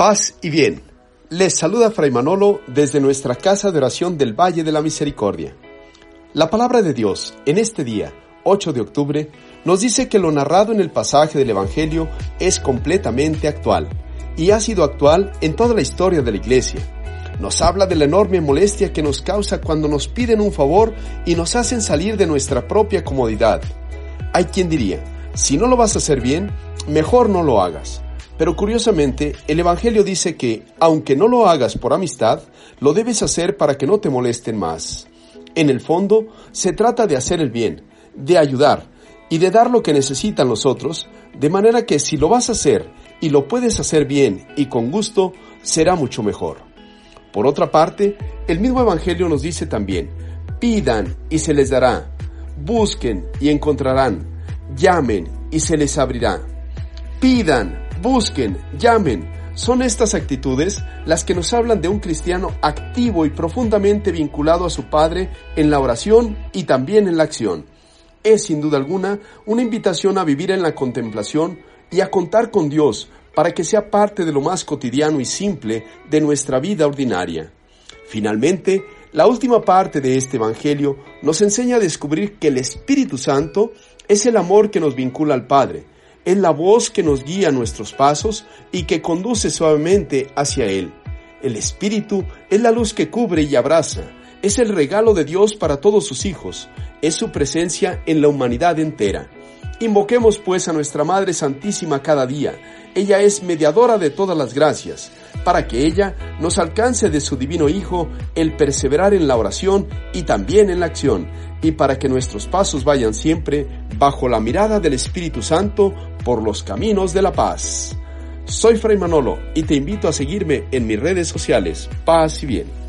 Paz y bien. Les saluda Fray Manolo desde nuestra casa de oración del Valle de la Misericordia. La palabra de Dios en este día, 8 de octubre, nos dice que lo narrado en el pasaje del Evangelio es completamente actual y ha sido actual en toda la historia de la Iglesia. Nos habla de la enorme molestia que nos causa cuando nos piden un favor y nos hacen salir de nuestra propia comodidad. Hay quien diría, si no lo vas a hacer bien, mejor no lo hagas. Pero curiosamente, el Evangelio dice que, aunque no lo hagas por amistad, lo debes hacer para que no te molesten más. En el fondo, se trata de hacer el bien, de ayudar y de dar lo que necesitan los otros, de manera que si lo vas a hacer y lo puedes hacer bien y con gusto, será mucho mejor. Por otra parte, el mismo Evangelio nos dice también, pidan y se les dará, busquen y encontrarán, llamen y se les abrirá. Pidan, busquen, llamen. Son estas actitudes las que nos hablan de un cristiano activo y profundamente vinculado a su Padre en la oración y también en la acción. Es sin duda alguna una invitación a vivir en la contemplación y a contar con Dios para que sea parte de lo más cotidiano y simple de nuestra vida ordinaria. Finalmente, la última parte de este Evangelio nos enseña a descubrir que el Espíritu Santo es el amor que nos vincula al Padre, es la voz que nos guía nuestros pasos y que conduce suavemente hacia Él. El Espíritu es la luz que cubre y abraza, es el regalo de Dios para todos sus hijos, es su presencia en la humanidad entera. Invoquemos pues a nuestra Madre Santísima cada día, ella es mediadora de todas las gracias, para que ella nos alcance de su divino Hijo el perseverar en la oración y también en la acción, y para que nuestros pasos vayan siempre bajo la mirada del Espíritu Santo por los caminos de la paz. Soy Fray Manolo y te invito a seguirme en mis redes sociales. Paz y bien.